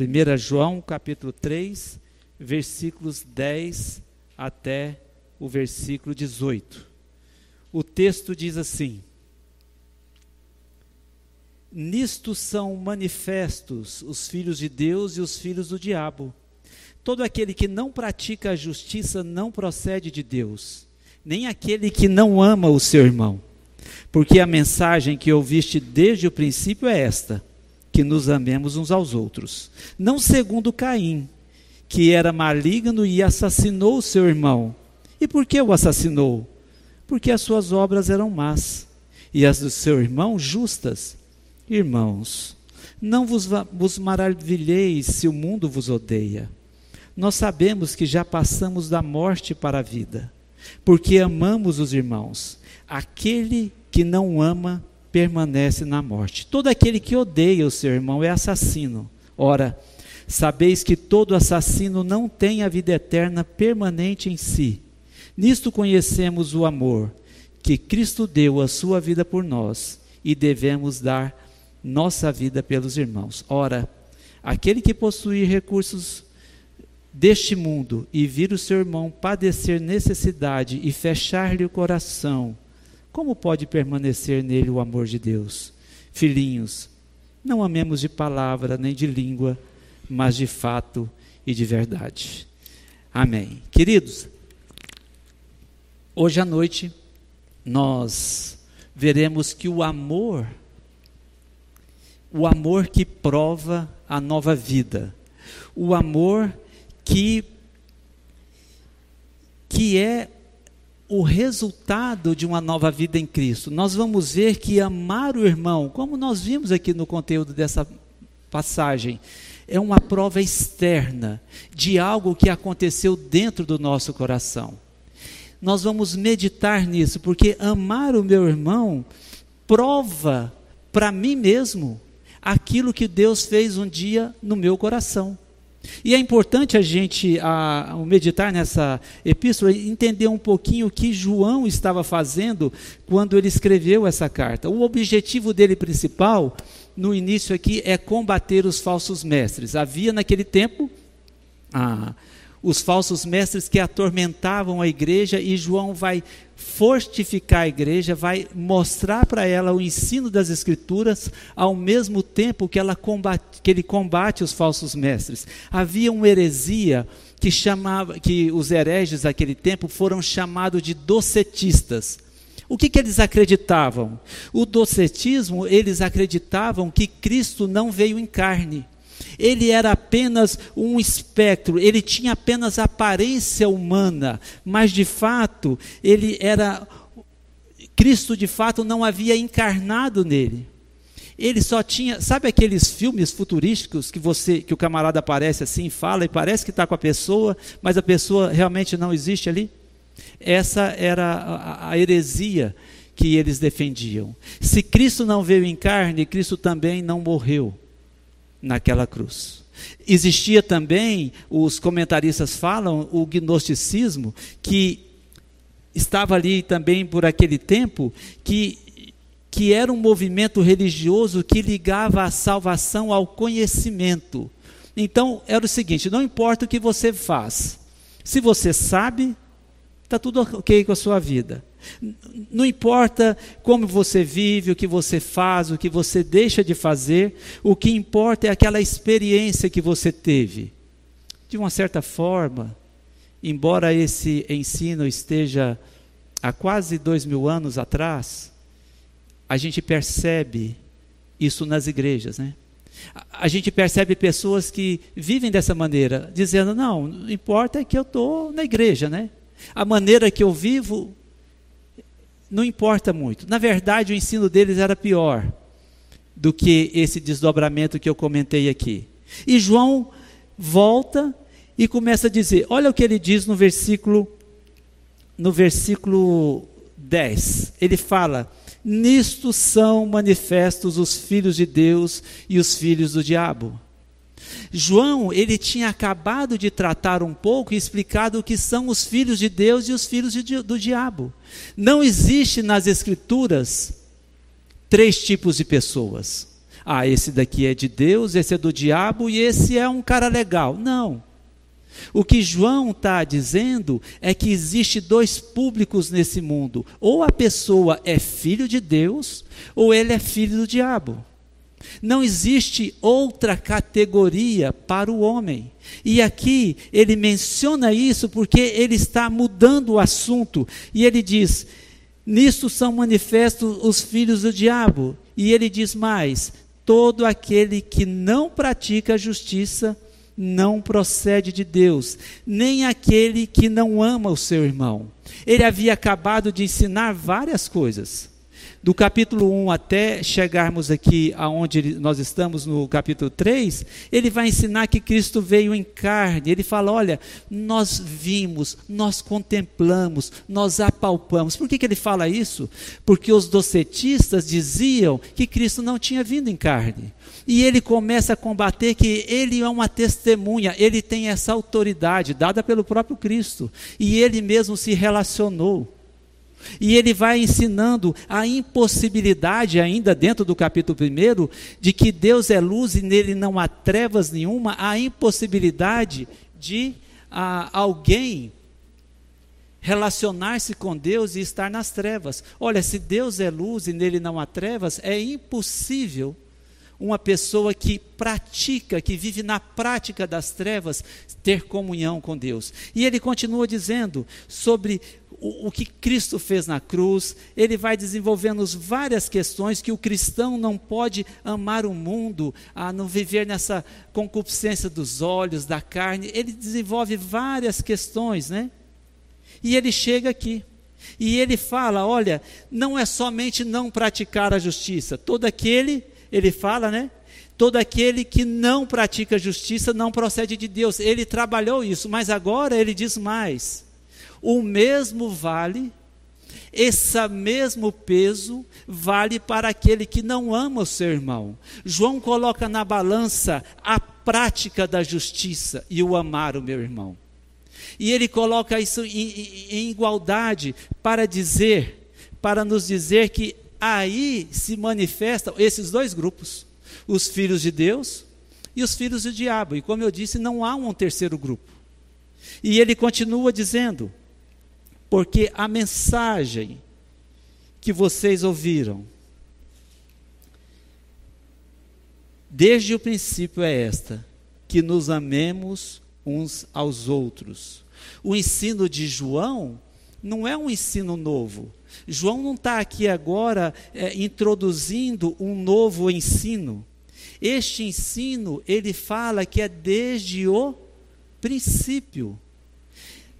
1 João capítulo 3, versículos 10 até o versículo 18. O texto diz assim: Nisto são manifestos os filhos de Deus e os filhos do diabo. Todo aquele que não pratica a justiça não procede de Deus, nem aquele que não ama o seu irmão. Porque a mensagem que ouviste desde o princípio é esta: que nos amemos uns aos outros. Não segundo Caim, que era maligno e assassinou seu irmão. E por que o assassinou? Porque as suas obras eram más e as do seu irmão justas. Irmãos, não vos, vos maravilheis se o mundo vos odeia. Nós sabemos que já passamos da morte para a vida, porque amamos os irmãos. Aquele que não ama permanece na morte. Todo aquele que odeia o seu irmão é assassino. Ora, sabeis que todo assassino não tem a vida eterna permanente em si. Nisto conhecemos o amor, que Cristo deu a sua vida por nós e devemos dar nossa vida pelos irmãos. Ora, aquele que possuir recursos deste mundo e vir o seu irmão padecer necessidade e fechar-lhe o coração, como pode permanecer nele o amor de Deus? Filhinhos, não amemos de palavra nem de língua, mas de fato e de verdade. Amém. Queridos, hoje à noite nós veremos que o amor, o amor que prova a nova vida, o amor que que é o resultado de uma nova vida em Cristo. Nós vamos ver que amar o irmão, como nós vimos aqui no conteúdo dessa passagem, é uma prova externa de algo que aconteceu dentro do nosso coração. Nós vamos meditar nisso, porque amar o meu irmão prova para mim mesmo aquilo que Deus fez um dia no meu coração. E é importante a gente, ao meditar nessa epístola, entender um pouquinho o que João estava fazendo quando ele escreveu essa carta. O objetivo dele principal, no início aqui, é combater os falsos mestres. Havia naquele tempo. Ah, os falsos mestres que atormentavam a igreja, e João vai fortificar a igreja, vai mostrar para ela o ensino das Escrituras, ao mesmo tempo que, ela combate, que ele combate os falsos mestres. Havia uma heresia que chamava, que os hereges daquele tempo foram chamados de docetistas. O que, que eles acreditavam? O docetismo, eles acreditavam que Cristo não veio em carne ele era apenas um espectro, ele tinha apenas aparência humana, mas de fato, ele era. Cristo de fato não havia encarnado nele. Ele só tinha, sabe aqueles filmes futurísticos que você, que o camarada aparece assim, fala e parece que está com a pessoa, mas a pessoa realmente não existe ali? Essa era a, a heresia que eles defendiam. Se Cristo não veio em carne, Cristo também não morreu naquela cruz. Existia também, os comentaristas falam, o gnosticismo, que estava ali também por aquele tempo, que, que era um movimento religioso que ligava a salvação ao conhecimento. Então, era o seguinte: não importa o que você faz, se você sabe, está tudo ok com a sua vida. Não importa como você vive, o que você faz, o que você deixa de fazer, o que importa é aquela experiência que você teve. De uma certa forma, embora esse ensino esteja há quase dois mil anos atrás, a gente percebe isso nas igrejas, né? A gente percebe pessoas que vivem dessa maneira, dizendo: não, não importa é que eu estou na igreja, né? A maneira que eu vivo não importa muito. Na verdade, o ensino deles era pior do que esse desdobramento que eu comentei aqui. E João volta e começa a dizer: olha o que ele diz no versículo no versículo 10. Ele fala: Nisto são manifestos os filhos de Deus e os filhos do diabo. João, ele tinha acabado de tratar um pouco e explicado o que são os filhos de Deus e os filhos de, do diabo. Não existe nas Escrituras três tipos de pessoas. ah, esse daqui é de Deus, esse é do diabo e esse é um cara legal. Não. O que João está dizendo é que existe dois públicos nesse mundo: ou a pessoa é filho de Deus, ou ele é filho do diabo. Não existe outra categoria para o homem. E aqui ele menciona isso porque ele está mudando o assunto. E ele diz: Nisto são manifestos os filhos do diabo. E ele diz mais: todo aquele que não pratica a justiça não procede de Deus, nem aquele que não ama o seu irmão. Ele havia acabado de ensinar várias coisas do capítulo 1 até chegarmos aqui aonde nós estamos no capítulo 3, ele vai ensinar que Cristo veio em carne. Ele fala: olha, nós vimos, nós contemplamos, nós apalpamos. Por que, que ele fala isso? Porque os docetistas diziam que Cristo não tinha vindo em carne. E ele começa a combater que ele é uma testemunha, ele tem essa autoridade dada pelo próprio Cristo. E ele mesmo se relacionou. E ele vai ensinando a impossibilidade, ainda dentro do capítulo 1, de que Deus é luz e nele não há trevas nenhuma, a impossibilidade de a, alguém relacionar-se com Deus e estar nas trevas. Olha, se Deus é luz e nele não há trevas, é impossível uma pessoa que pratica, que vive na prática das trevas, ter comunhão com Deus. E ele continua dizendo sobre o, o, que Cristo fez na cruz, ele vai desenvolvendo várias questões que o cristão não pode amar o mundo, a não viver nessa concupiscência dos olhos, da carne. Ele desenvolve várias questões, né? E ele chega aqui. E ele fala: olha, não é somente não praticar a justiça, todo aquele ele fala, né? Todo aquele que não pratica justiça não procede de Deus. Ele trabalhou isso, mas agora ele diz mais. O mesmo vale, esse mesmo peso vale para aquele que não ama o seu irmão. João coloca na balança a prática da justiça e o amar o meu irmão. E ele coloca isso em, em, igualdade para dizer, para nos dizer que aí se manifestam esses dois grupos: os filhos de Deus e os filhos do diabo. E como eu disse, não há um terceiro grupo. E ele continua dizendo: porque a mensagem que vocês ouviram desde o princípio é esta: que nos amemos uns aos outros. O ensino de João não é um ensino novo. João não está aqui agora é, introduzindo um novo ensino. Este ensino, ele fala que é desde o princípio.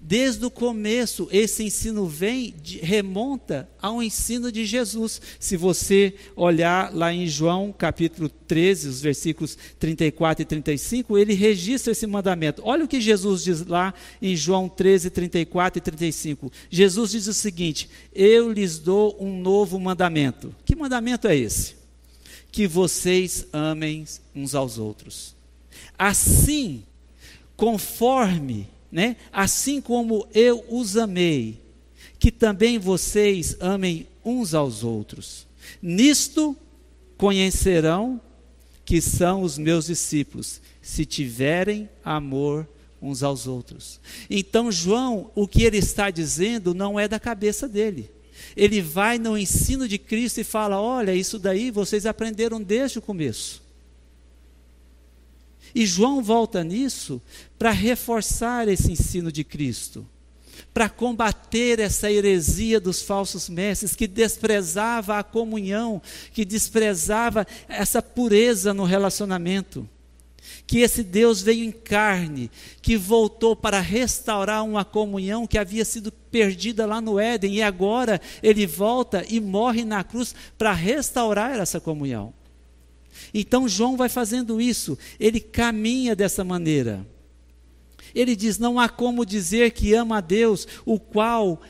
Desde o começo, esse ensino vem, remonta ao ensino de Jesus. Se você olhar lá em João capítulo 13, os versículos 34 e 35, ele registra esse mandamento. Olha o que Jesus diz lá em João 13, 34 e 35. Jesus diz o seguinte: Eu lhes dou um novo mandamento. Que mandamento é esse? Que vocês amem uns aos outros. Assim, conforme né? Assim como eu os amei, que também vocês amem uns aos outros. Nisto conhecerão que são os meus discípulos, se tiverem amor uns aos outros. Então, João, o que ele está dizendo não é da cabeça dele. Ele vai no ensino de Cristo e fala: Olha, isso daí vocês aprenderam desde o começo. E João volta nisso para reforçar esse ensino de Cristo, para combater essa heresia dos falsos mestres que desprezava a comunhão, que desprezava essa pureza no relacionamento. Que esse Deus veio em carne, que voltou para restaurar uma comunhão que havia sido perdida lá no Éden, e agora ele volta e morre na cruz para restaurar essa comunhão. Então João vai fazendo isso, ele caminha dessa maneira. Ele diz: não há como dizer que ama a Deus, o qual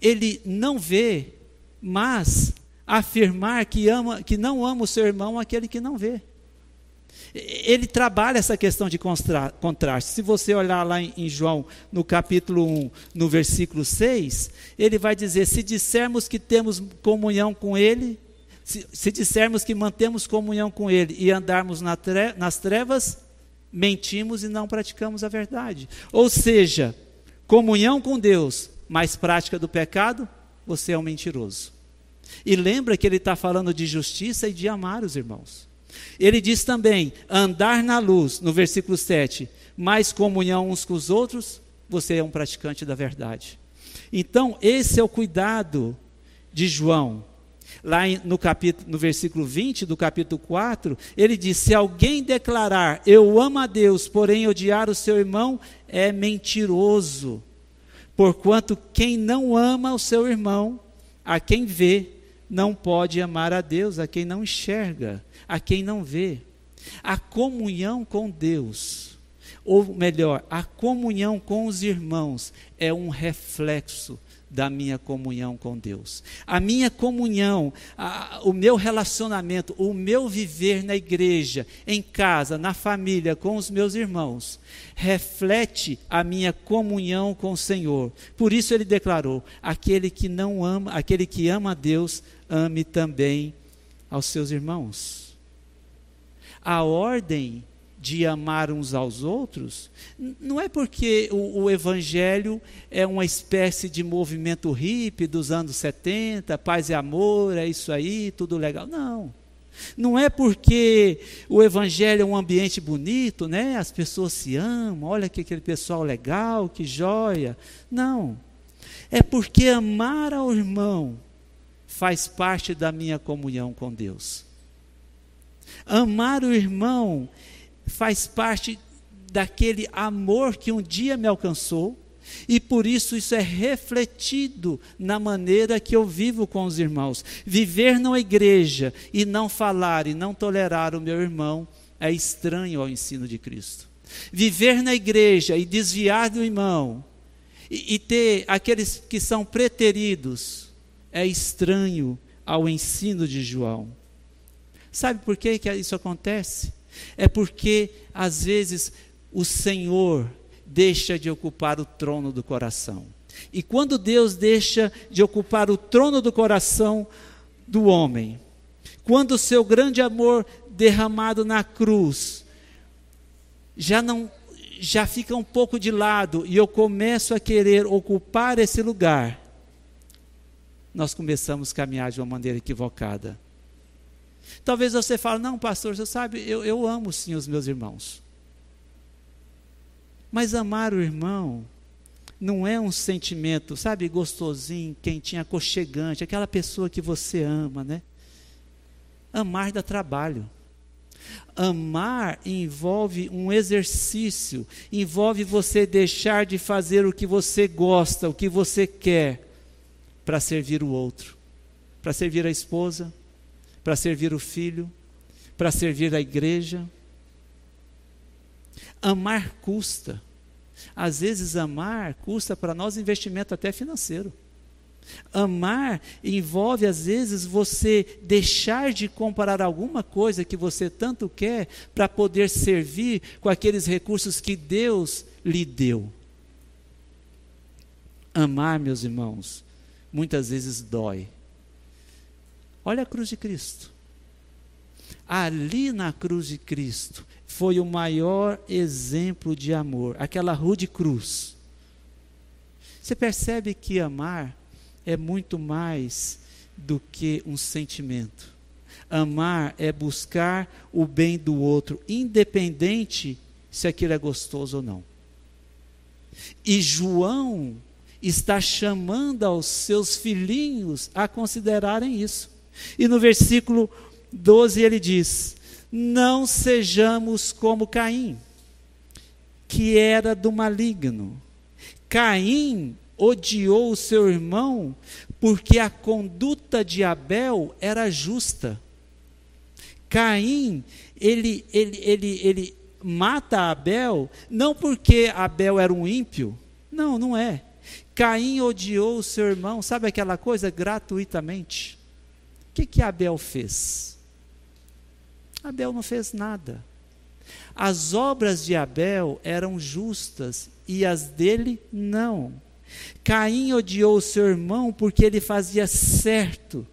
ele não vê, mas afirmar que ama, que não ama o seu irmão, aquele que não vê. Ele trabalha essa questão de contraste. Se você olhar lá em João, no capítulo 1, no versículo 6, ele vai dizer: Se dissermos que temos comunhão com ele, Se, se dissermos que mantemos comunhão com Ele e andarmos na tre nas trevas, mentimos e não praticamos a verdade. Ou seja, comunhão com Deus, mais prática do pecado, você é um mentiroso. E lembra que ele está falando de justiça e de amar os irmãos. Ele diz também: andar na luz, no versículo 7, mais comunhão uns com os outros, você é um praticante da verdade. Então, esse é o cuidado de João. Lá no, capítulo, no versículo 20 do capítulo 4, ele diz: Se alguém declarar eu amo a Deus, porém odiar o seu irmão, é mentiroso. Porquanto quem não ama o seu irmão, a quem vê, não pode amar a Deus, a quem não enxerga, a quem não vê. A comunhão com Deus, ou melhor, a comunhão com os irmãos, é um reflexo da minha comunhão com Deus. A minha comunhão, a, o meu relacionamento, o meu viver na igreja, em casa, na família, com os meus irmãos, reflete a minha comunhão com o Senhor. Por isso ele declarou: aquele que não ama, aquele que ama a Deus, ame também aos seus irmãos. A ordem de amar uns aos outros, não é porque o, o, Evangelho é uma espécie de movimento hippie dos anos 70, paz e amor, é isso aí, tudo legal. Não. Não é porque o Evangelho é um ambiente bonito, né? as pessoas se amam, olha que aquele pessoal legal, que joia. Não. É porque amar ao irmão faz parte da minha comunhão com Deus. Amar o irmão faz parte daquele amor que um dia me alcançou, e por isso isso é refletido na maneira que eu vivo com os irmãos. Viver na igreja e não falar e não tolerar o meu irmão é estranho ao ensino de Cristo. Viver na igreja e desviar do irmão e, e ter aqueles que são preteridos é estranho ao ensino de João. Sabe por que, que isso acontece? É porque, às vezes, o Senhor deixa de ocupar o trono do coração. E quando Deus deixa de ocupar o trono do coração do homem, quando o seu grande amor derramado na cruz já não já fica um pouco de lado e eu começo a querer ocupar esse lugar, nós começamos a caminhar de uma maneira equivocada. Talvez você fale, não, pastor, você sabe, eu, eu amo sim os meus irmãos. Mas amar o irmão não é um sentimento, sabe, gostosinho, quentinho, aconchegante, aquela pessoa que você ama, né? Amar dá trabalho. Amar envolve um exercício, envolve você deixar de fazer o que você gosta, o que você quer, para servir o outro, para servir a esposa, para servir o filho, para servir a igreja. Amar custa. Às vezes, amar custa para nós investimento até financeiro. Amar envolve, às vezes, você deixar de comparar alguma coisa que você tanto quer para poder servir com aqueles recursos que Deus lhe deu. Amar, meus irmãos, muitas vezes dói. Olha a cruz de Cristo. Ali na cruz de Cristo foi o maior exemplo de amor, aquela rude cruz. Você percebe que amar é muito mais do que um sentimento. Amar é buscar o bem do outro, independente se aquilo é gostoso ou não. E João está chamando aos seus filhinhos a considerarem isso. E no versículo 12 ele diz: Não sejamos como Caim, que era do maligno. Caim odiou o seu irmão porque a conduta de Abel era justa. Caim, ele, ele, ele, ele mata Abel não porque Abel era um ímpio. Não, não é. Caim odiou o seu irmão, sabe aquela coisa? Gratuitamente que, que Abel fez? Abel não fez nada. As obras de Abel eram justas e as dele não. Caim odiou seu irmão porque ele fazia certo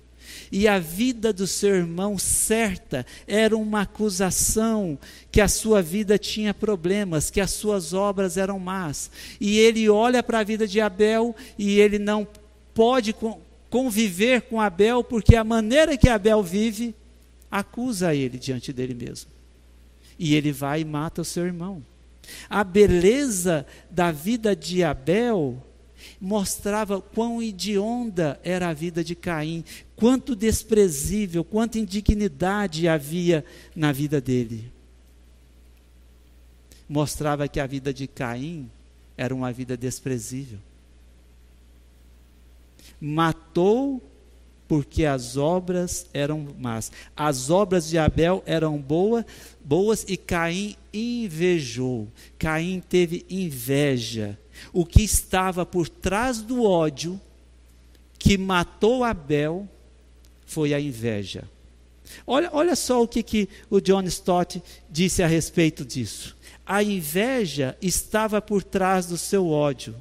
e a vida do seu irmão certa era uma acusação que a sua vida tinha problemas, que as suas obras eram más. E ele olha para a vida de Abel e ele não pode conviver com Abel porque a maneira que Abel vive acusa ele diante dele mesmo. E ele vai e mata o seu irmão. A beleza da vida de Abel mostrava quão hedionda era a vida de Caim, quanto desprezível, quanta indignidade havia na vida dele. Mostrava que a vida de Caim era uma vida desprezível. Matou porque as obras eram más. As obras de Abel eram boa, boas e Caim invejou. Caim teve inveja. O que estava por trás do ódio que matou Abel foi a inveja. Olha, olha só o que, que o John Stott disse a respeito disso. A inveja estava por trás do seu ódio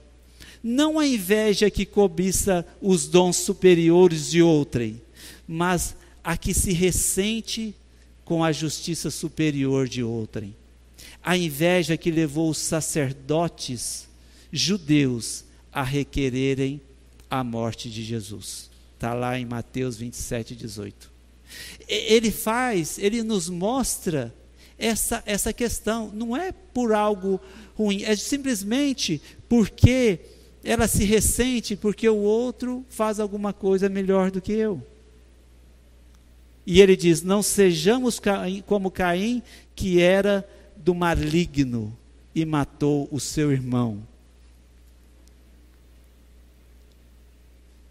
não a inveja que cobiça os dons superiores de outrem, mas a que se ressente com a justiça superior de outrem. A inveja que levou os sacerdotes judeus a requererem a morte de Jesus. Está lá em Mateus 27, 18. Ele faz, ele nos mostra essa, essa questão. Não é por algo ruim, é simplesmente porque ela se ressente porque o outro faz alguma coisa melhor do que eu. E ele diz: Não sejamos como Caim, que era do maligno e matou o seu irmão.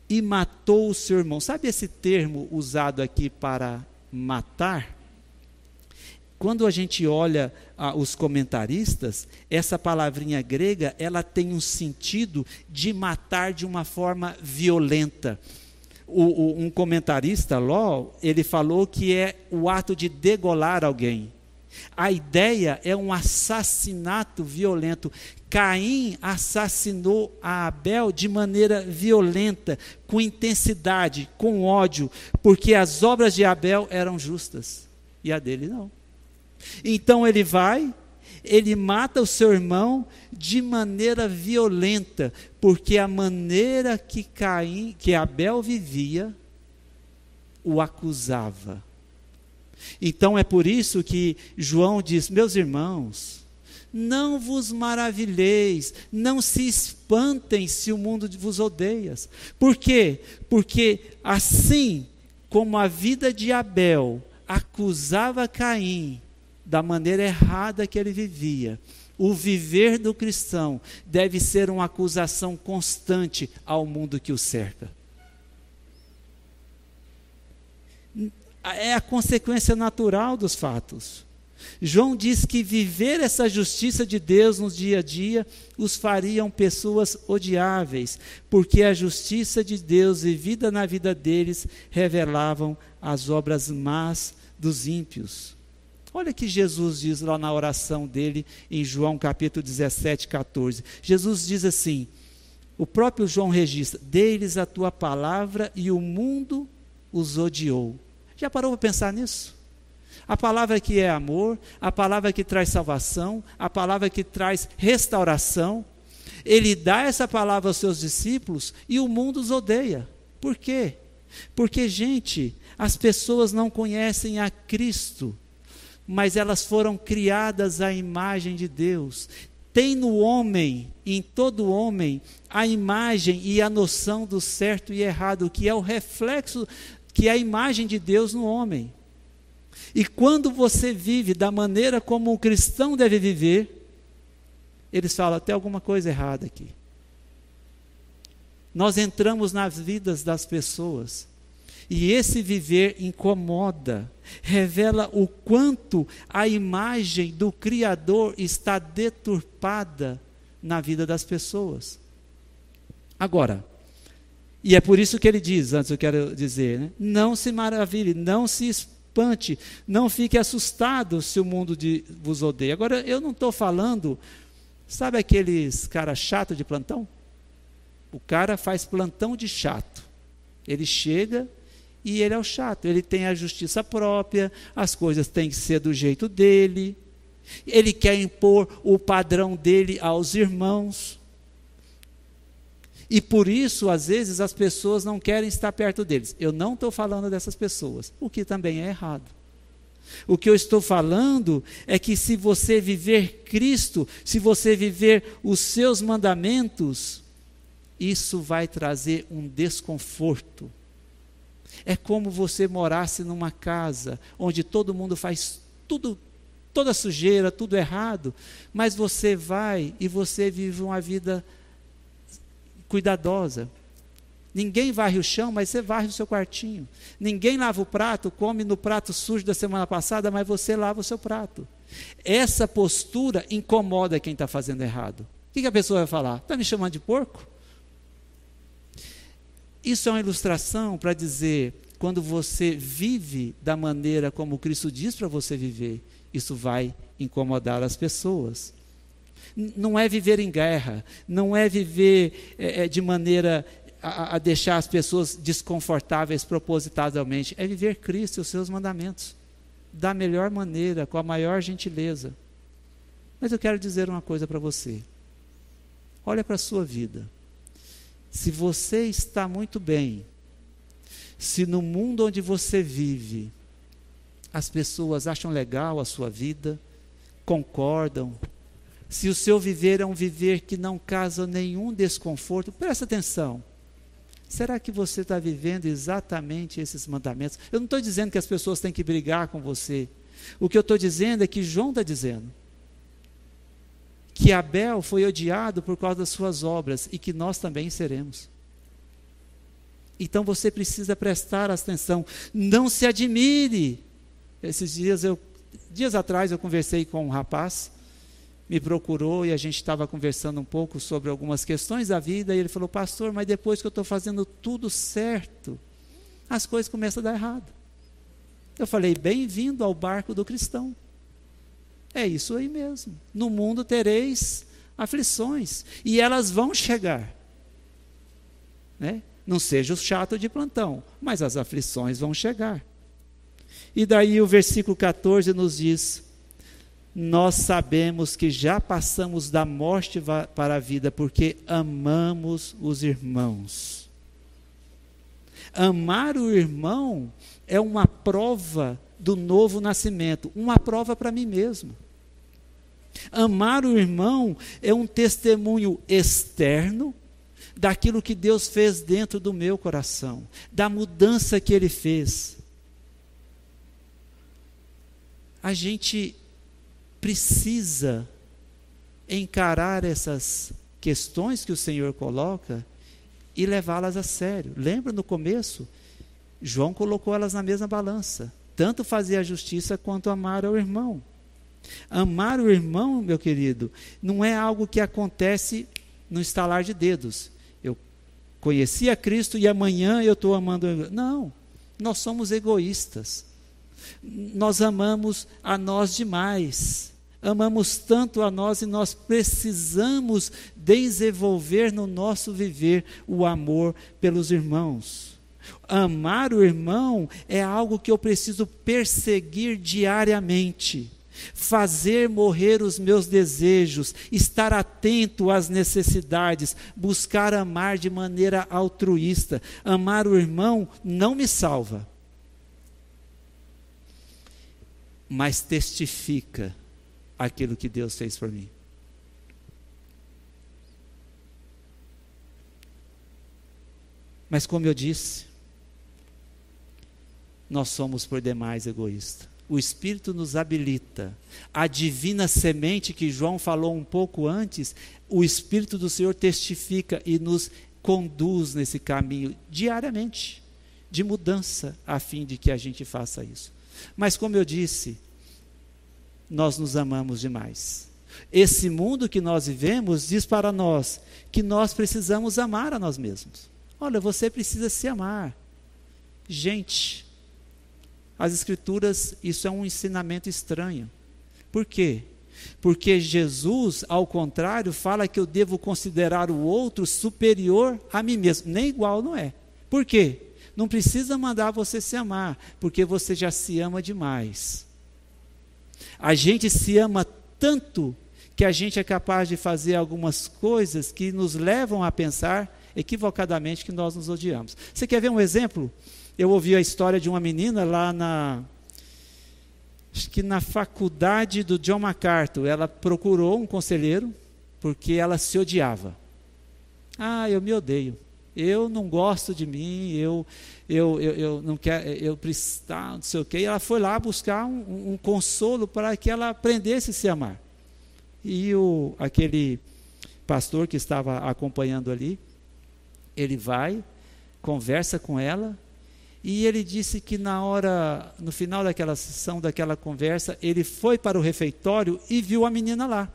E matou o seu irmão. Sabe esse termo usado aqui para matar? Quando a gente olha ah, os comentaristas, essa palavrinha grega, ela tem um sentido de matar de uma forma violenta. O, o, um comentarista, Ló, ele falou que é o ato de degolar alguém. A ideia é um assassinato violento. Caim assassinou a Abel de maneira violenta, com intensidade, com ódio, porque as obras de Abel eram justas e a dele não. Então ele vai, ele mata o seu irmão de maneira violenta, porque a maneira que Caim, que Abel vivia, o acusava. Então é por isso que João diz: Meus irmãos, não vos maravilheis, não se espantem se o mundo vos odeia. Por quê? Porque assim como a vida de Abel acusava Caim, da maneira errada que ele vivia. O viver do cristão deve ser uma acusação constante ao mundo que o cerca. É a consequência natural dos fatos. João diz que viver essa justiça de Deus no dia a dia os fariam pessoas odiáveis, porque a justiça de Deus vivida na vida deles revelavam as obras más dos ímpios. Olha que Jesus diz lá na oração dele em João capítulo 17, 14. Jesus diz assim: o próprio João registra: Dê-lhes a tua palavra e o mundo os odiou. Já parou para pensar nisso? A palavra que é amor, a palavra que traz salvação, a palavra que traz restauração. Ele dá essa palavra aos seus discípulos e o mundo os odeia. Por quê? Porque, gente, as pessoas não conhecem a Cristo mas elas foram criadas à imagem de Deus. Tem no homem, em todo homem, a imagem e a noção do certo e errado, que é o reflexo, que é a imagem de Deus no homem. E quando você vive da maneira como um cristão deve viver, eles falam: tem alguma coisa errada aqui. Nós entramos nas vidas das pessoas e esse viver incomoda, revela o quanto a imagem do Criador está deturpada na vida das pessoas. Agora, e é por isso que ele diz, antes eu quero dizer, né? não se maravilhe, não se espante, não fique assustado se o mundo de, vos odeia. Agora, eu não estou falando, sabe aqueles cara chato de plantão? O cara faz plantão de chato. Ele chega E ele é o chato, ele tem a justiça própria, as coisas têm que ser do jeito dele. Ele quer impor o padrão dele aos irmãos. E por isso, às vezes, as pessoas não querem estar perto deles. Eu não estou falando dessas pessoas, o que também é errado. O que eu estou falando é que se você viver Cristo, se você viver os seus mandamentos, isso vai trazer um desconforto. É como você morasse numa casa onde todo mundo faz tudo, toda sujeira, tudo errado, mas você vai e você vive uma vida cuidadosa, Ninguém varre o chão, mas você varre o seu quartinho. Ninguém lava o prato, come no prato sujo da semana passada, mas você lava o seu prato. Essa postura incomoda quem está fazendo errado. O que, que a pessoa vai falar? Está me chamando de porco? Isso é uma ilustração para dizer: quando você vive da maneira como Cristo diz para você viver, isso vai incomodar as pessoas. Não é viver em guerra, não é viver é, de maneira a, a deixar as pessoas desconfortáveis propositadamente, é viver Cristo e os seus mandamentos da melhor maneira, com a maior gentileza. Mas eu quero dizer uma coisa para você. Olha para a sua vida. Se você está muito bem, se no mundo onde você vive, as pessoas acham legal a sua vida, concordam, se o seu viver é um viver que não causa nenhum desconforto, presta atenção. Será que você está vivendo exatamente esses mandamentos? Eu não estou dizendo que as pessoas têm que brigar com você. O que eu estou dizendo é que João está dizendo que Abel foi odiado por causa das suas obras e que nós também seremos. Então você precisa prestar atenção. Não se admire. Esses dias eu, dias atrás eu conversei com um rapaz me procurou e a gente estava conversando um pouco sobre algumas questões da vida, e ele falou, pastor, mas depois que eu estou fazendo tudo certo, as coisas começam a dar errado. Eu falei, bem-vindo ao barco do cristão. É isso aí mesmo. No mundo tereis aflições, e elas vão chegar. Né? Não seja o chato de plantão, mas as aflições vão chegar. E daí o versículo 14 nos diz: nós sabemos que já passamos da morte para a vida, porque amamos os irmãos. Amar o irmão é uma prova do novo nascimento, uma prova para mim mesmo. Amar o irmão é um testemunho externo daquilo que Deus fez dentro do meu coração, da mudança que ele fez. A gente precisa encarar essas questões que o Senhor coloca e levá-las a sério. Lembra no começo? João colocou elas na mesma balança. Tanto fazer a justiça quanto amar ao irmão. Amar o irmão, meu querido, não é algo que acontece no estalar de dedos. Eu conheci a Cristo e amanhã eu estou amando. Não, nós somos egoístas. Nós amamos a nós demais amamos tanto a nós e nós precisamos desenvolver no nosso viver o amor pelos irmãos. Amar o irmão é algo que eu preciso perseguir diariamente. Fazer morrer os meus desejos, estar atento às necessidades, buscar amar de maneira altruísta. Amar o irmão não me salva, mas testifica aquilo que Deus fez por mim. Mas como eu disse, nós somos por demais egoístas. O Espírito nos habilita. A divina semente que João falou um pouco antes, o Espírito do Senhor testifica e nos conduz nesse caminho diariamente de mudança, a fim de que a gente faça isso. Mas como eu disse, nós nos amamos demais. Esse mundo que nós vivemos diz para nós que nós precisamos amar a nós mesmos. Olha, você precisa se amar. Gente, as Escrituras, isso é um ensinamento estranho. Por quê? Porque Jesus, ao contrário, fala que eu devo considerar o outro superior a mim mesmo. Nem igual não é. Por quê? não precisa mandar você se amar, porque você já se ama demais. A gente se ama tanto que a gente é capaz de fazer algumas coisas que nos levam a pensar equivocadamente que nós nos odiamos. Você quer ver um exemplo? Eu ouvi a história de uma menina lá na acho que na faculdade do John MacArthur, ela procurou um conselheiro porque ela se odiava. Ah, eu me odeio. Eu não gosto de mim, eu, eu, eu, eu não quero, eu preciso, não sei o quê. E ela foi lá buscar um, um consolo para que ela aprendesse a se amar. E o, aquele pastor que estava acompanhando ali, ele vai, conversa com ela, e ele disse que na hora, no final daquela sessão, daquela conversa, ele foi para o refeitório e viu a menina lá.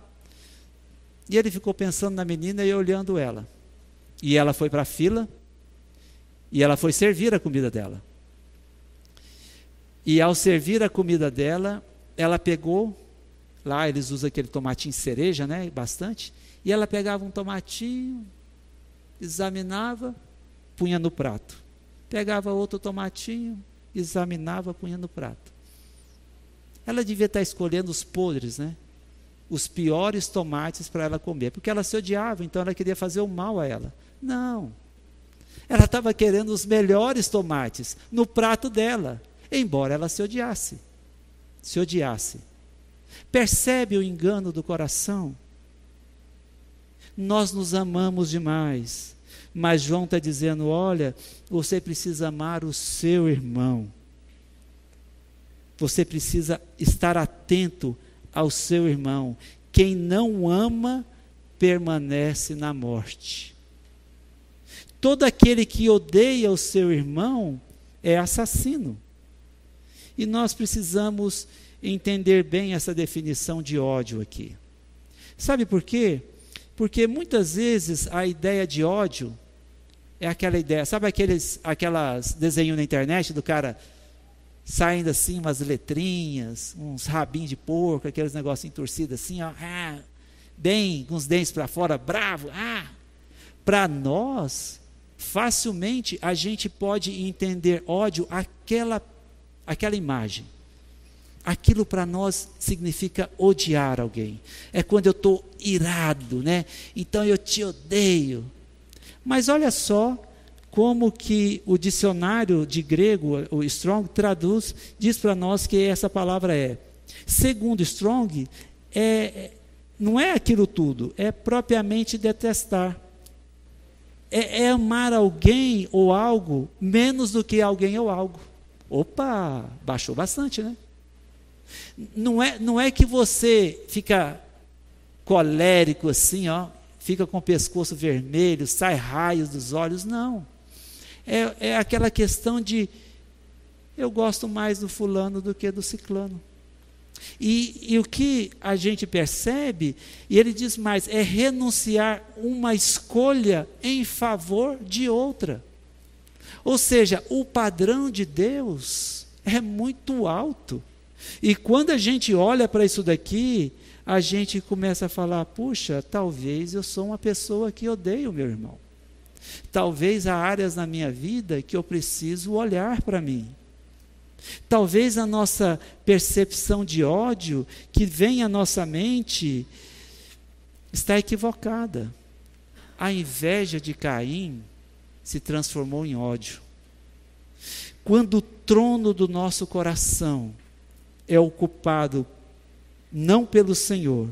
E ele ficou pensando na menina e olhando ela. E ela foi para a fila e ela foi servir a comida dela. E ao servir a comida dela, ela pegou, lá eles usam aquele tomatinho cereja, né, bastante, e ela pegava um tomatinho, examinava, punha no prato. Pegava outro tomatinho, examinava, punha no prato. Ela devia estar escolhendo os podres, né? Os piores tomates para ela comer, porque ela se odiava, então ela queria fazer o mal a ela. Não. Ela estava querendo os melhores tomates no prato dela, embora ela se odiasse. Se odiasse. Percebe o engano do coração? Nós nos amamos demais, mas João está dizendo: olha, você precisa amar o seu irmão. Você precisa estar atento ao seu irmão. Quem não ama permanece na morte. Todo aquele que odeia o seu irmão é assassino. E nós precisamos entender bem essa definição de ódio aqui. Sabe por quê? Porque muitas vezes a ideia de ódio é aquela ideia, sabe aqueles aquelas desenhos na internet do cara saindo assim umas letrinhas, uns rabinhos de porco, aqueles negocinhos torcidos assim, ó, ah, bem com os dentes para fora, bravo, ah. Para nós, facilmente a gente pode entender ódio aquela aquela imagem. Aquilo para nós significa odiar alguém. É quando eu estou irado, né? Então eu te odeio. Mas olha só como que o dicionário de grego, o Strong, traduz, diz para nós que essa palavra é. Segundo Strong, é, não é aquilo tudo, é propriamente detestar é, é amar alguém ou algo menos do que alguém ou algo. Opa, baixou bastante, né? Não é, não é que você fica colérico assim, ó, fica com o pescoço vermelho, sai raios dos olhos, não. É, é aquela questão de eu gosto mais do fulano do que do ciclano. E, e, o que a gente percebe, e ele diz mais, é renunciar uma escolha em favor de outra. Ou seja, o padrão de Deus é muito alto. E quando a gente olha para isso daqui, a gente começa a falar: puxa, talvez eu sou uma pessoa que odeio meu irmão. Talvez há áreas na minha vida que eu preciso olhar para mim. Talvez a nossa percepção de ódio que vem à nossa mente está equivocada. A inveja de Caim se transformou em ódio. Quando o trono do nosso coração é ocupado não pelo Senhor,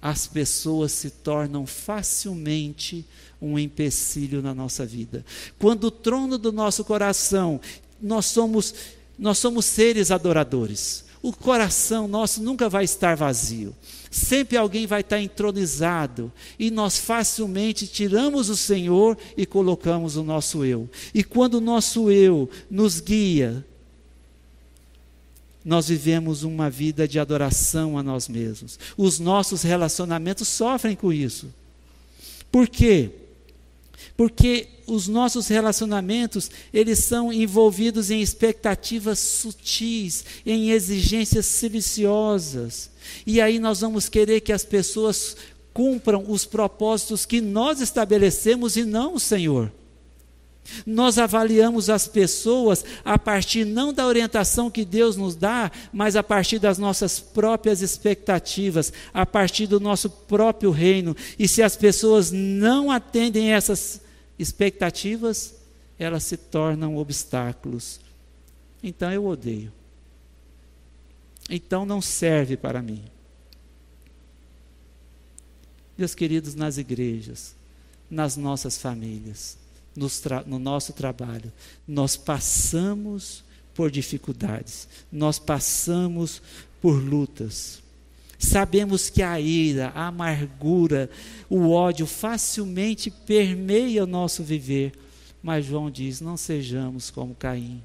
as pessoas se tornam facilmente um empecilho na nossa vida. Quando o trono do nosso coração nós somos, nós somos seres adoradores. O coração nosso nunca vai estar vazio. Sempre alguém vai estar entronizado. E nós facilmente tiramos o Senhor e colocamos o nosso eu. E quando o nosso eu nos guia, nós vivemos uma vida de adoração a nós mesmos. Os nossos relacionamentos sofrem com isso. Por quê? Porque os nossos relacionamentos, eles são envolvidos em expectativas sutis, em exigências siliciosas. E aí nós vamos querer que as pessoas cumpram os propósitos que nós estabelecemos e não o Senhor. Nós avaliamos as pessoas a partir não da orientação que Deus nos dá, mas a partir das nossas próprias expectativas, a partir do nosso próprio reino. E se as pessoas não atendem essas expectativas, elas se tornam obstáculos. Então eu odeio. Então não serve para mim. Meus queridos, nas igrejas, nas nossas famílias, no nosso trabalho, nós passamos por dificuldades, nós passamos por lutas. Sabemos que a ira, a amargura, o ódio facilmente permeia o nosso viver, mas João diz: não sejamos como Caim.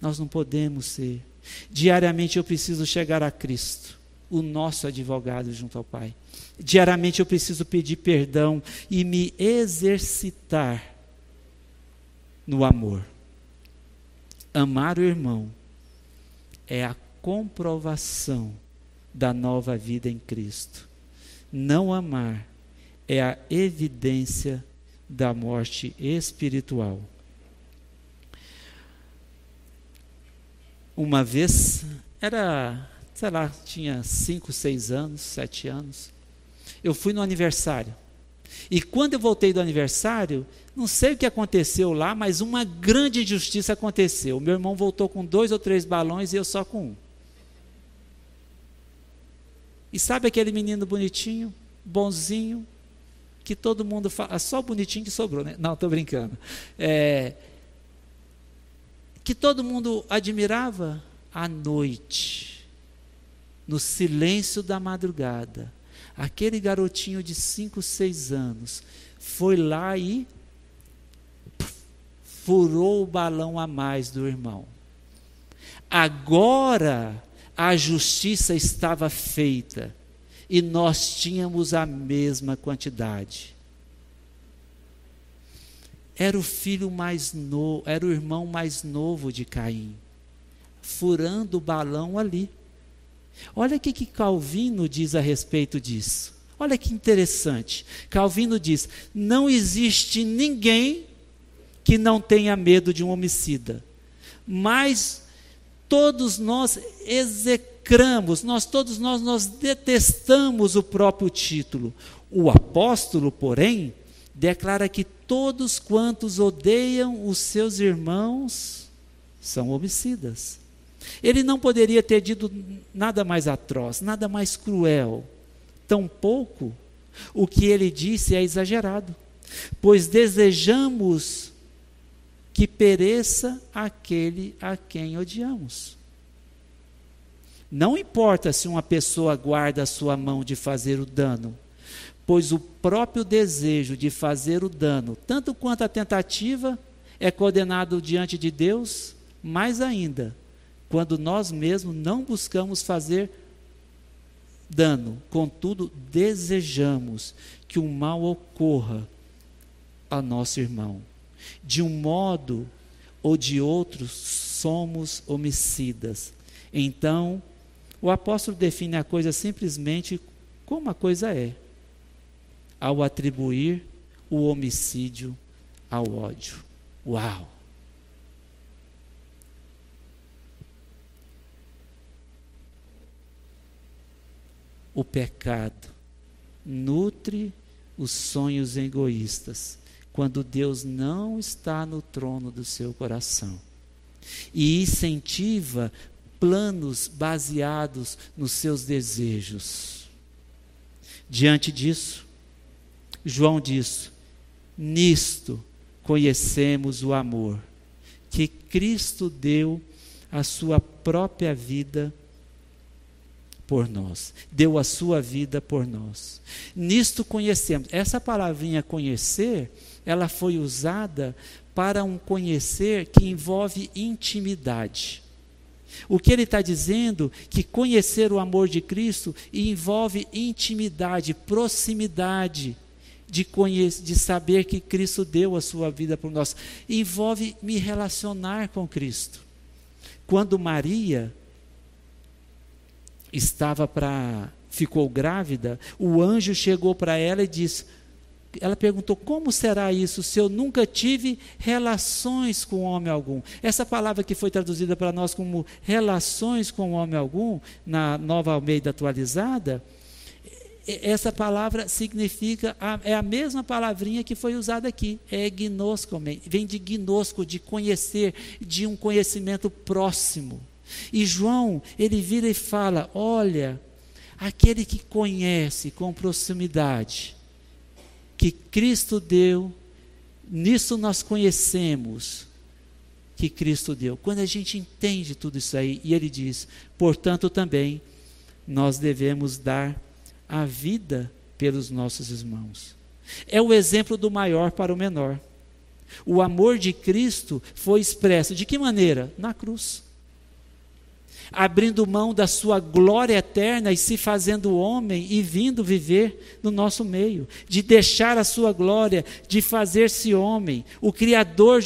Nós não podemos ser. Diariamente eu preciso chegar a Cristo, o nosso advogado junto ao Pai. Diariamente eu preciso pedir perdão e me exercitar no amor. Amar o irmão é a comprovação da nova vida em Cristo. Não amar é a evidência da morte espiritual. Uma vez, era, sei lá, tinha cinco, seis anos, sete anos, eu fui no aniversário. E quando eu voltei do aniversário, não sei o que aconteceu lá, mas uma grande injustiça aconteceu. Meu irmão voltou com dois ou três balões e eu só com um. E sabe aquele menino bonitinho, bonzinho, que todo mundo fala, só o bonitinho que sobrou, né? Não, estou brincando. É, que todo mundo admirava à noite, no silêncio da madrugada Aquele garotinho de 5, 6 anos foi lá e furou o balão a mais do irmão. Agora a justiça estava feita e nós tínhamos a mesma quantidade. Era o filho mais novo, era o irmão mais novo de Caim, furando o balão ali. Olha o que, que Calvino diz a respeito disso. Olha que interessante. Calvino diz: não existe ninguém que não tenha medo de um homicida, mas todos nós execramos, nós todos nós nós detestamos o próprio título. O apóstolo, porém, declara que todos quantos odeiam os seus irmãos são homicidas. Ele não poderia ter dito nada mais atroz, nada mais cruel. Tampouco o que ele disse é exagerado, pois desejamos que pereça aquele a quem odiamos. Não importa se uma pessoa guarda a sua mão de fazer o dano, pois o próprio desejo de fazer o dano, tanto quanto a tentativa, é condenado diante de Deus, mais ainda, quando nós mesmos não buscamos fazer dano, contudo, desejamos que o mal ocorra a nosso irmão. De um modo ou de outro, somos homicidas. Então, o apóstolo define a coisa simplesmente como a coisa é, ao atribuir o homicídio ao ódio. Uau! O pecado nutre os sonhos egoístas, quando Deus não está no trono do seu coração. E incentiva planos baseados nos seus desejos. Diante disso, João diz: Nisto conhecemos o amor, que Cristo deu a sua própria vida por nós, deu a sua vida por nós. Nisto conhecemos. Essa palavrinha conhecer, ela foi usada para um conhecer que envolve intimidade. O que ele está dizendo que conhecer o amor de Cristo envolve intimidade, proximidade, de, conhecer, de saber que Cristo deu a sua vida por nós. Envolve me relacionar com Cristo. Quando Maria estava para ficou grávida, o anjo chegou para ela e disse: ela perguntou: como será isso se eu nunca tive relações com homem algum? Essa palavra que foi traduzida para nós como relações com homem algum, na nova Almeida atualizada, essa palavra significa, é a mesma palavrinha que foi usada aqui, é gnosco, vem de gnosco, de conhecer, de um conhecimento próximo. E João, ele vira e fala: olha, aquele que conhece com proximidade, que Cristo deu, nisso nós conhecemos que Cristo deu. Quando a gente entende tudo isso aí, e ele diz: portanto, também nós devemos dar a vida pelos nossos irmãos. É o exemplo do maior para o menor. O amor de Cristo foi expresso de que maneira? Na cruz abrindo mão da sua glória eterna e se fazendo homem e vindo viver no nosso meio, de deixar a sua glória, de fazer-se homem. O Criador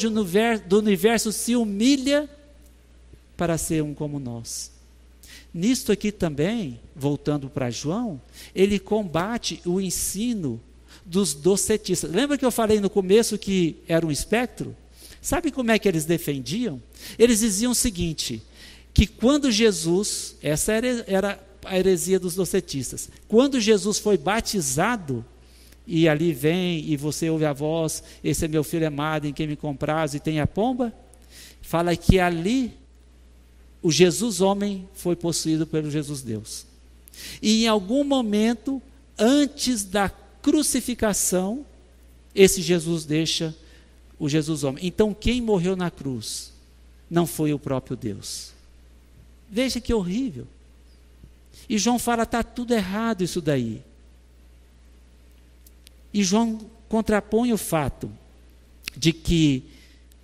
do universo se humilha para ser um como nós. Nisto aqui também, voltando para João, ele combate o ensino dos docetistas. Lembra que eu falei no começo que era um espectro? Sabe como é que eles defendiam? Eles diziam o seguinte: que quando Jesus, essa era a heresia dos docetistas, quando Jesus foi batizado, e ali vem e você ouve a voz, esse é meu filho amado em quem me compraz e tem a pomba, fala que ali o Jesus homem foi possuído pelo Jesus Deus. E em algum momento, antes da crucificação, esse Jesus deixa o Jesus homem. Então quem morreu na cruz não foi o próprio Deus. Veja que horrível. E João fala: está tudo errado isso daí. E João contrapõe o fato de que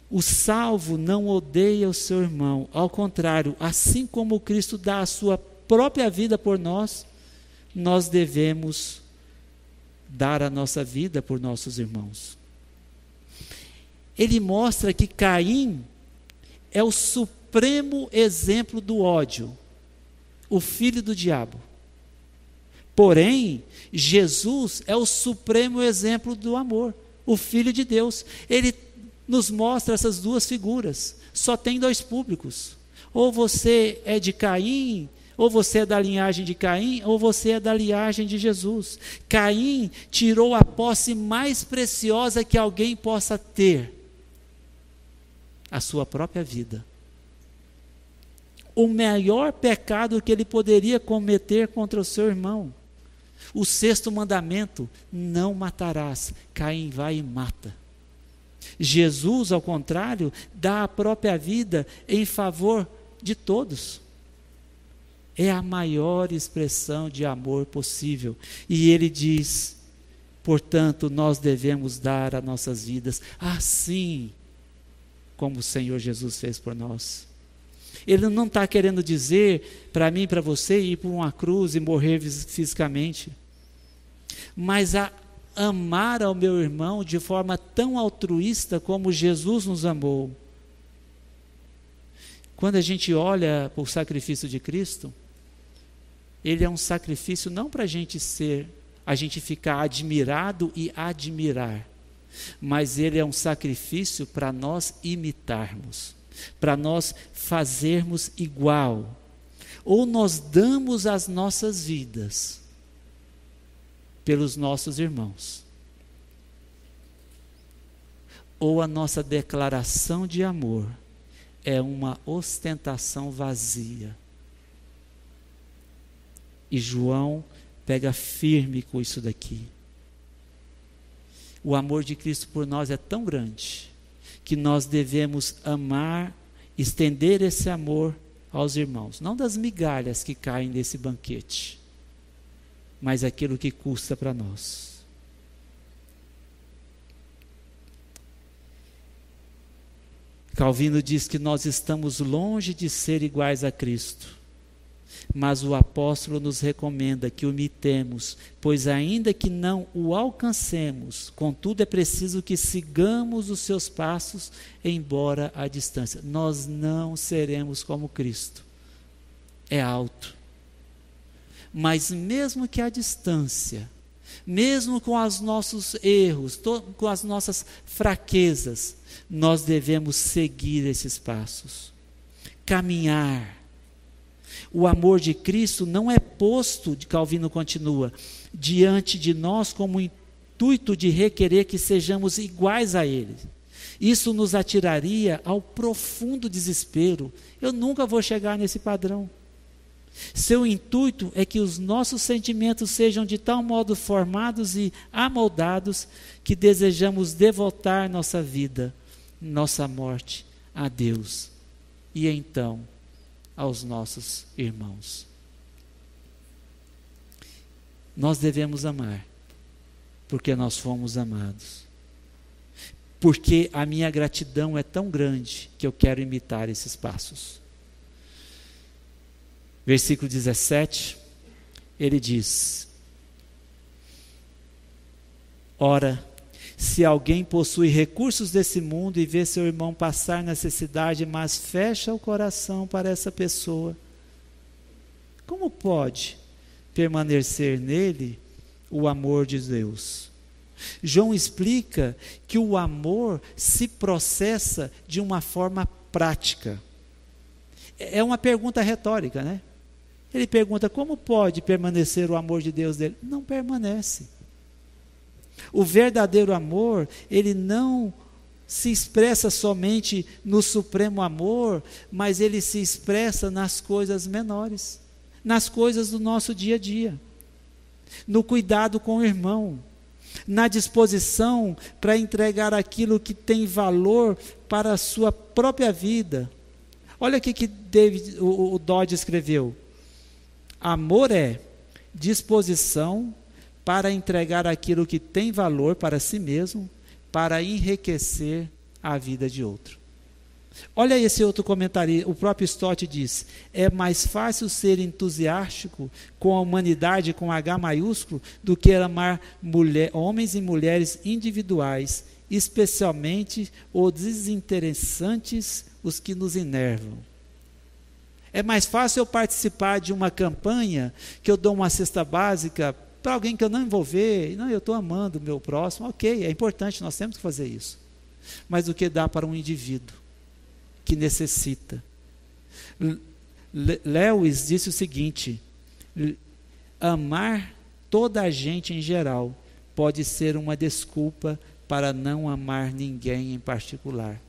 o salvo não odeia o seu irmão, ao contrário, assim como Cristo dá a sua própria vida por nós, nós devemos dar a nossa vida por nossos irmãos. Ele mostra que Caim é o supremo supremo exemplo do ódio, o filho do diabo. Porém, Jesus é o supremo exemplo do amor, o filho de Deus. Ele nos mostra essas duas figuras. Só tem dois públicos. Ou você é de Caim, ou você é da linhagem de Caim, ou você é da linhagem de Jesus. Caim tirou a posse mais preciosa que alguém possa ter: a sua própria vida o maior pecado que ele poderia cometer contra o seu irmão. O sexto mandamento: não matarás. Caim vai e mata. Jesus, ao contrário, dá a própria vida em favor de todos. É a maior expressão de amor possível. E ele diz: portanto, nós devemos dar as nossas vidas assim como o Senhor Jesus fez por nós. Ele não está querendo dizer para mim, para você, ir para uma cruz e morrer fisicamente. Mas a amar ao meu irmão de forma tão altruísta como Jesus nos amou. Quando a gente olha para o sacrifício de Cristo, ele é um sacrifício não para a gente ser, a gente ficar admirado e admirar, mas ele é um sacrifício para nós imitarmos para nós fazermos igual. Ou nós damos as nossas vidas pelos nossos irmãos, ou a nossa declaração de amor é uma ostentação vazia. E João pega firme com isso daqui. O amor de Cristo por nós é tão grande que nós devemos amar, estender esse amor aos irmãos, não das migalhas que caem nesse banquete, mas aquilo que custa para nós. Calvino diz que nós estamos longe de ser iguais a Cristo mas o apóstolo nos recomenda que o imitemos, pois ainda que não o alcancemos, contudo é preciso que sigamos os seus passos, embora à distância. Nós não seremos como Cristo. É alto. Mas mesmo que à distância, mesmo com os nossos erros, com as nossas fraquezas, nós devemos seguir esses passos, caminhar. O amor de Cristo não é posto, Calvino continua, diante de nós como intuito de requerer que sejamos iguais a Ele. Isso nos atiraria ao profundo desespero. Eu nunca vou chegar nesse padrão. Seu intuito é que os nossos sentimentos sejam de tal modo formados e amoldados que desejamos devotar nossa vida, nossa morte a Deus e então aos nossos irmãos. Nós devemos amar, porque nós fomos amados. Porque a minha gratidão é tão grande que eu quero imitar esses passos. Versículo 17, ele diz: Ora, se alguém possui recursos desse mundo e vê seu irmão passar necessidade, mas fecha o coração para essa pessoa, como pode permanecer nele o amor de Deus? João explica que o amor se processa de uma forma prática. É uma pergunta retórica, né? Ele pergunta: como pode permanecer o amor de Deus dele? Não permanece. O verdadeiro amor, ele não se expressa somente no supremo amor, mas ele se expressa nas coisas menores, nas coisas do nosso dia a dia, no cuidado com o irmão, na disposição para entregar aquilo que tem valor para a sua própria vida. Olha o que David, o, o Dodge escreveu. Amor é disposição para entregar aquilo que tem valor para si mesmo, para enriquecer a vida de outro. Olha esse outro comentário, o próprio Stott diz: é mais fácil ser entusiástico com a humanidade com H maiúsculo do que amar mulher, homens e mulheres individuais, especialmente os desinteressantes, os que nos enervam. É mais fácil eu participar de uma campanha que eu dou uma cesta básica para alguém que eu não envolver. Não, eu estou amando o meu próximo. Ok, é importante, nós temos que fazer isso. Mas o que dá para um indivíduo que necessita? Lewis disse o seguinte: amar toda a gente em geral pode ser uma desculpa para não amar ninguém em particular.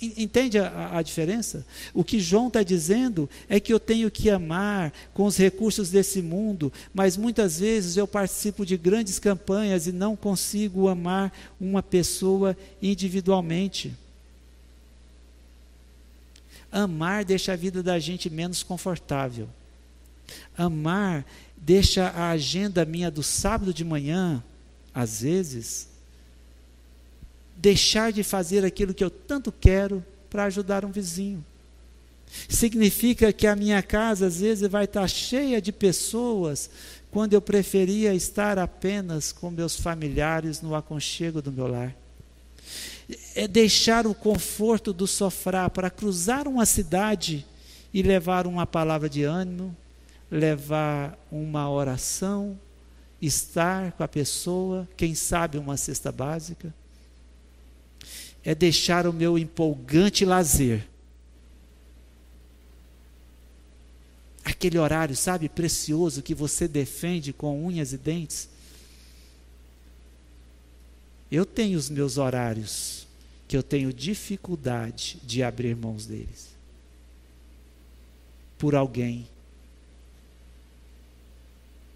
Entende a, a, diferença? O que João está dizendo é que eu tenho que amar com os recursos desse mundo, mas muitas vezes eu participo de grandes campanhas e não consigo amar uma pessoa individualmente. Amar deixa a vida da gente menos confortável. Amar deixa a agenda minha do sábado de manhã, às vezes, deixar de fazer aquilo que eu tanto quero para ajudar um vizinho. Significa que a minha casa às vezes vai estar cheia de pessoas quando eu preferia estar apenas com meus familiares no aconchego do meu lar. É deixar o conforto do sofá para cruzar uma cidade e levar uma palavra de ânimo, levar uma oração, estar com a pessoa, quem sabe uma cesta básica é deixar o meu empolgante lazer. Aquele horário, sabe, precioso que você defende com unhas e dentes. Eu tenho os meus horários que eu tenho dificuldade de abrir mãos deles. Por alguém.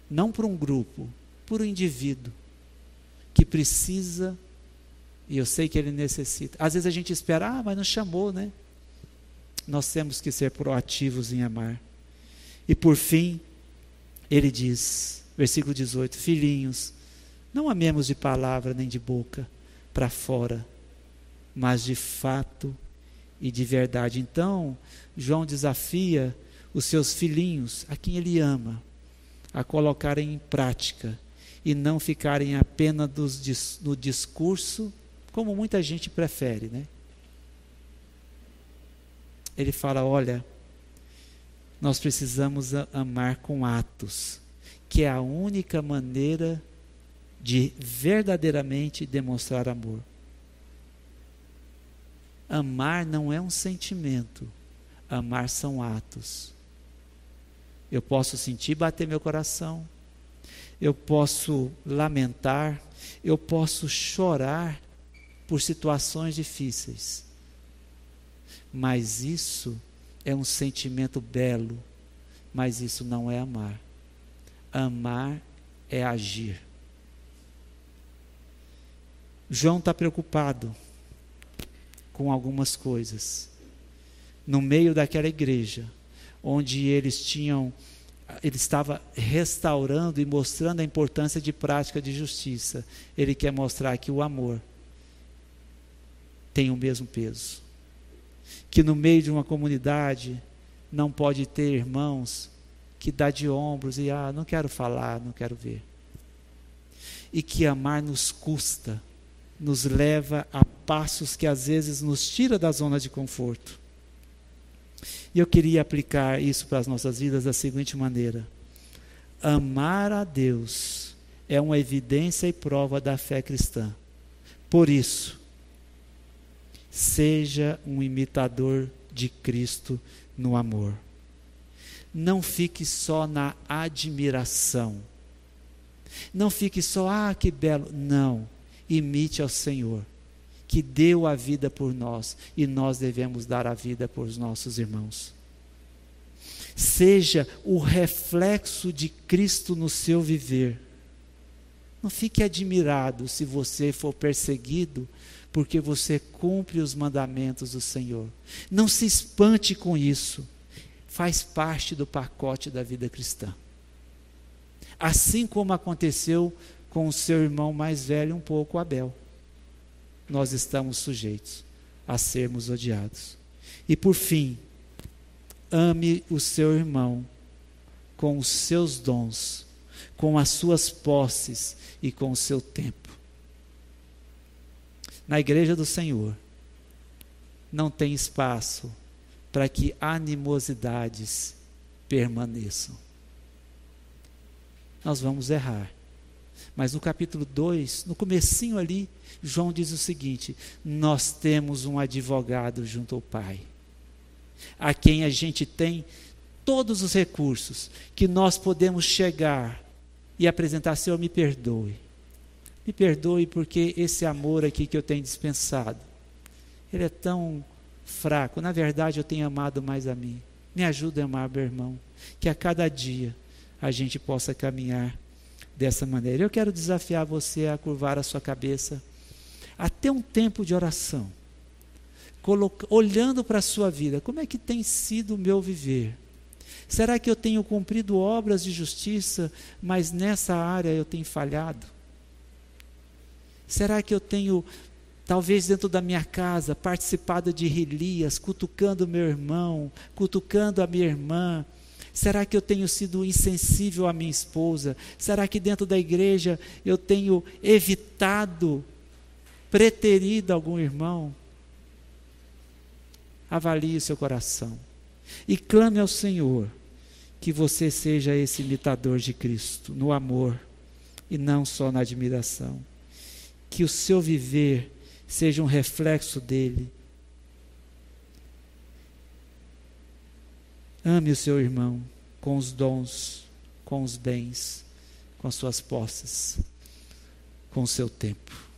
Não por um grupo, por um indivíduo que precisa e eu sei que ele necessita. Às vezes a gente espera, ah, mas não chamou, né? Nós temos que ser proativos em amar. E por fim, ele diz, versículo 18: Filhinhos, não amemos de palavra nem de boca para fora, mas de fato e de verdade. Então, João desafia os seus filhinhos, a quem ele ama, a colocarem em prática e não ficarem apenas no discurso como muita gente prefere, né? Ele fala: olha, nós precisamos amar com atos, que é a única maneira de verdadeiramente demonstrar amor. Amar não é um sentimento, amar são atos. Eu posso sentir bater meu coração, eu posso lamentar, eu posso chorar por situações difíceis, mas isso é um sentimento belo, mas isso não é amar. Amar é agir. João está preocupado com algumas coisas. No meio daquela igreja, onde eles tinham, ele estava restaurando e mostrando a importância de prática de justiça. Ele quer mostrar que o amor tem o mesmo peso. Que no meio de uma comunidade não pode ter irmãos que dá de ombros e ah, não quero falar, não quero ver. E que amar nos custa nos leva a passos que às vezes nos tira da zona de conforto. E eu queria aplicar isso para as nossas vidas da seguinte maneira: amar a Deus é uma evidência e prova da fé cristã. Por isso, seja um imitador de Cristo no amor. Não fique só na admiração. Não fique só, ah, que belo. Não imite ao Senhor, que deu a vida por nós e nós devemos dar a vida por nossos irmãos. Seja o reflexo de Cristo no seu viver. Não fique admirado se você for perseguido porque você cumpre os mandamentos do Senhor. Não se espante com isso. Faz parte do pacote da vida cristã. Assim como aconteceu com o seu irmão mais velho, um pouco Abel. Nós estamos sujeitos a sermos odiados. E por fim, ame o seu irmão com os seus dons, com as suas posses e com o seu tempo. Na igreja do Senhor, não tem espaço para que animosidades permaneçam. Nós vamos errar mas no capítulo 2, no comecinho ali, João diz o seguinte: nós temos um advogado junto ao Pai, a quem a gente tem todos os recursos que nós podemos chegar e apresentar, Senhor, me perdoe. Me perdoe porque esse amor aqui que eu tenho dispensado, ele é tão fraco. Na verdade, eu tenho amado mais a mim. Me ajuda a amar meu irmão, que a cada dia a gente possa caminhar dessa maneira. Eu quero desafiar você a curvar a sua cabeça até um tempo de oração, olhando para a sua vida, como é que tem sido o meu viver? Será que eu tenho cumprido obras de justiça, mas nessa área eu tenho falhado? Será que eu tenho, talvez dentro da minha casa, participado de relias, cutucando meu irmão, cutucando a minha irmã? Será que eu tenho sido insensível à minha esposa? Será que dentro da igreja eu tenho evitado, preterido algum irmão? Avalie o seu coração e clame ao Senhor que você seja esse imitador de Cristo no amor e não só na admiração. Que o seu viver seja um reflexo dele Ame o seu irmão com os dons, com os bens, com as suas posses, com o seu tempo.